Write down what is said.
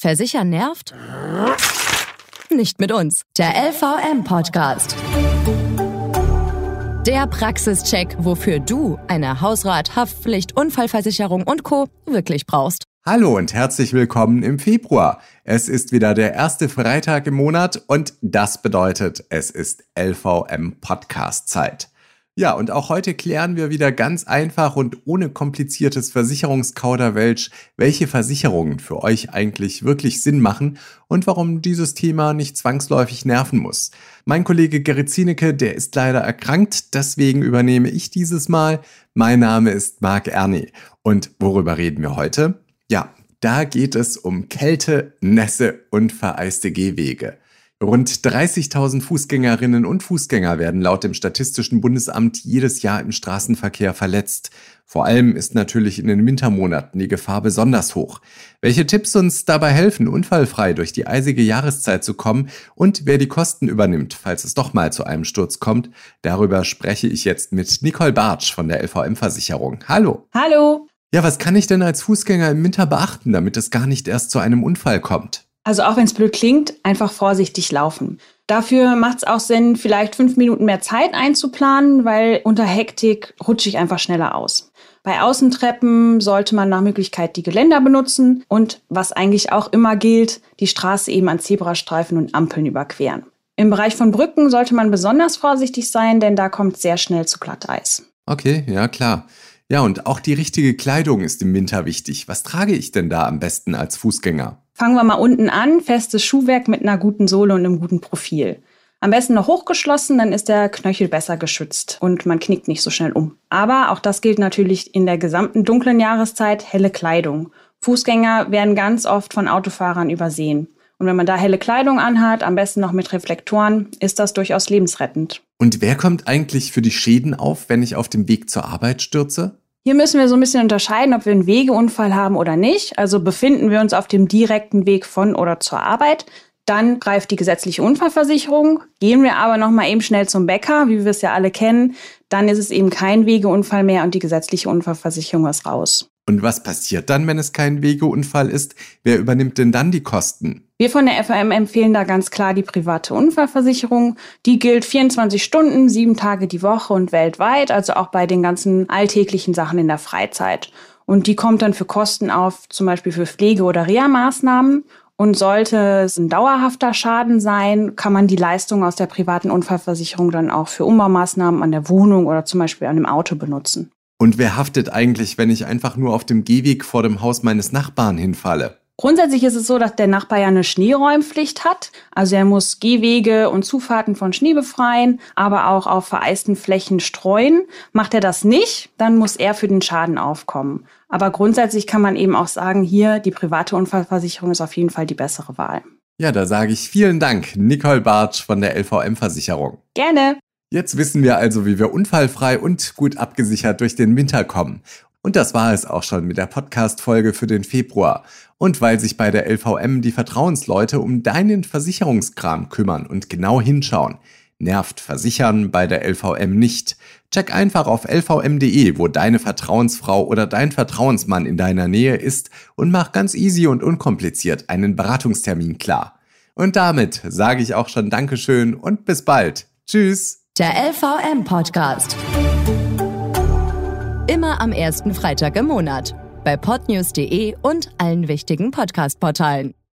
Versichern nervt? Nicht mit uns. Der LVM-Podcast. Der Praxischeck, wofür du eine Hausrat, Haftpflicht, Unfallversicherung und Co. wirklich brauchst. Hallo und herzlich willkommen im Februar. Es ist wieder der erste Freitag im Monat und das bedeutet, es ist LVM Podcast Zeit. Ja, und auch heute klären wir wieder ganz einfach und ohne kompliziertes Versicherungskauderwelsch, welche Versicherungen für euch eigentlich wirklich Sinn machen und warum dieses Thema nicht zwangsläufig nerven muss. Mein Kollege Gerrit Zienecke, der ist leider erkrankt, deswegen übernehme ich dieses Mal. Mein Name ist Marc Erni. Und worüber reden wir heute? Ja, da geht es um Kälte, Nässe und vereiste Gehwege. Rund 30.000 Fußgängerinnen und Fußgänger werden laut dem Statistischen Bundesamt jedes Jahr im Straßenverkehr verletzt. Vor allem ist natürlich in den Wintermonaten die Gefahr besonders hoch. Welche Tipps uns dabei helfen, unfallfrei durch die eisige Jahreszeit zu kommen und wer die Kosten übernimmt, falls es doch mal zu einem Sturz kommt, darüber spreche ich jetzt mit Nicole Bartsch von der LVM-Versicherung. Hallo. Hallo. Ja, was kann ich denn als Fußgänger im Winter beachten, damit es gar nicht erst zu einem Unfall kommt? Also auch wenn es blöd klingt, einfach vorsichtig laufen. Dafür macht es auch Sinn, vielleicht fünf Minuten mehr Zeit einzuplanen, weil unter Hektik rutsche ich einfach schneller aus. Bei Außentreppen sollte man nach Möglichkeit die Geländer benutzen und was eigentlich auch immer gilt, die Straße eben an Zebrastreifen und Ampeln überqueren. Im Bereich von Brücken sollte man besonders vorsichtig sein, denn da kommt sehr schnell zu Glatteis. Okay, ja klar. Ja, und auch die richtige Kleidung ist im Winter wichtig. Was trage ich denn da am besten als Fußgänger? Fangen wir mal unten an. Festes Schuhwerk mit einer guten Sohle und einem guten Profil. Am besten noch hochgeschlossen, dann ist der Knöchel besser geschützt und man knickt nicht so schnell um. Aber auch das gilt natürlich in der gesamten dunklen Jahreszeit, helle Kleidung. Fußgänger werden ganz oft von Autofahrern übersehen. Und wenn man da helle Kleidung anhat, am besten noch mit Reflektoren, ist das durchaus lebensrettend. Und wer kommt eigentlich für die Schäden auf, wenn ich auf dem Weg zur Arbeit stürze? Hier müssen wir so ein bisschen unterscheiden, ob wir einen Wegeunfall haben oder nicht. Also befinden wir uns auf dem direkten Weg von oder zur Arbeit, dann greift die gesetzliche Unfallversicherung. Gehen wir aber noch mal eben schnell zum Bäcker, wie wir es ja alle kennen, dann ist es eben kein Wegeunfall mehr und die gesetzliche Unfallversicherung ist raus. Und was passiert dann, wenn es kein Wegeunfall ist? Wer übernimmt denn dann die Kosten? Wir von der FAM empfehlen da ganz klar die private Unfallversicherung. Die gilt 24 Stunden, sieben Tage die Woche und weltweit, also auch bei den ganzen alltäglichen Sachen in der Freizeit. Und die kommt dann für Kosten auf, zum Beispiel für Pflege- oder Reha-Maßnahmen. Und sollte es ein dauerhafter Schaden sein, kann man die Leistung aus der privaten Unfallversicherung dann auch für Umbaumaßnahmen an der Wohnung oder zum Beispiel an dem Auto benutzen. Und wer haftet eigentlich, wenn ich einfach nur auf dem Gehweg vor dem Haus meines Nachbarn hinfalle? Grundsätzlich ist es so, dass der Nachbar ja eine Schneeräumpflicht hat. Also er muss Gehwege und Zufahrten von Schnee befreien, aber auch auf vereisten Flächen streuen. Macht er das nicht, dann muss er für den Schaden aufkommen. Aber grundsätzlich kann man eben auch sagen, hier die private Unfallversicherung ist auf jeden Fall die bessere Wahl. Ja, da sage ich vielen Dank, Nicole Bartsch von der LVM-Versicherung. Gerne. Jetzt wissen wir also, wie wir unfallfrei und gut abgesichert durch den Winter kommen. Und das war es auch schon mit der Podcast-Folge für den Februar. Und weil sich bei der LVM die Vertrauensleute um deinen Versicherungskram kümmern und genau hinschauen, nervt Versichern bei der LVM nicht. Check einfach auf lvm.de, wo deine Vertrauensfrau oder dein Vertrauensmann in deiner Nähe ist und mach ganz easy und unkompliziert einen Beratungstermin klar. Und damit sage ich auch schon Dankeschön und bis bald. Tschüss. Der LVM-Podcast. Immer am ersten Freitag im Monat. Bei podnews.de und allen wichtigen Podcast-Portalen.